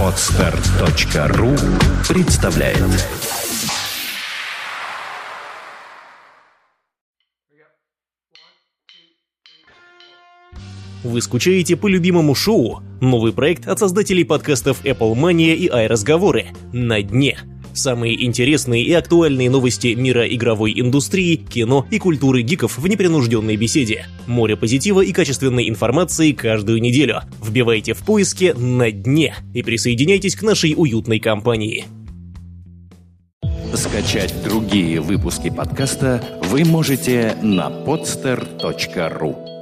Отстар.ру представляет Вы скучаете по любимому шоу? Новый проект от создателей подкастов Apple Mania и iRazговоры «На дне». Самые интересные и актуальные новости мира игровой индустрии, кино и культуры гиков в непринужденной беседе. Море позитива и качественной информации каждую неделю. Вбивайте в поиске «На дне» и присоединяйтесь к нашей уютной компании. Скачать другие выпуски подкаста вы можете на podster.ru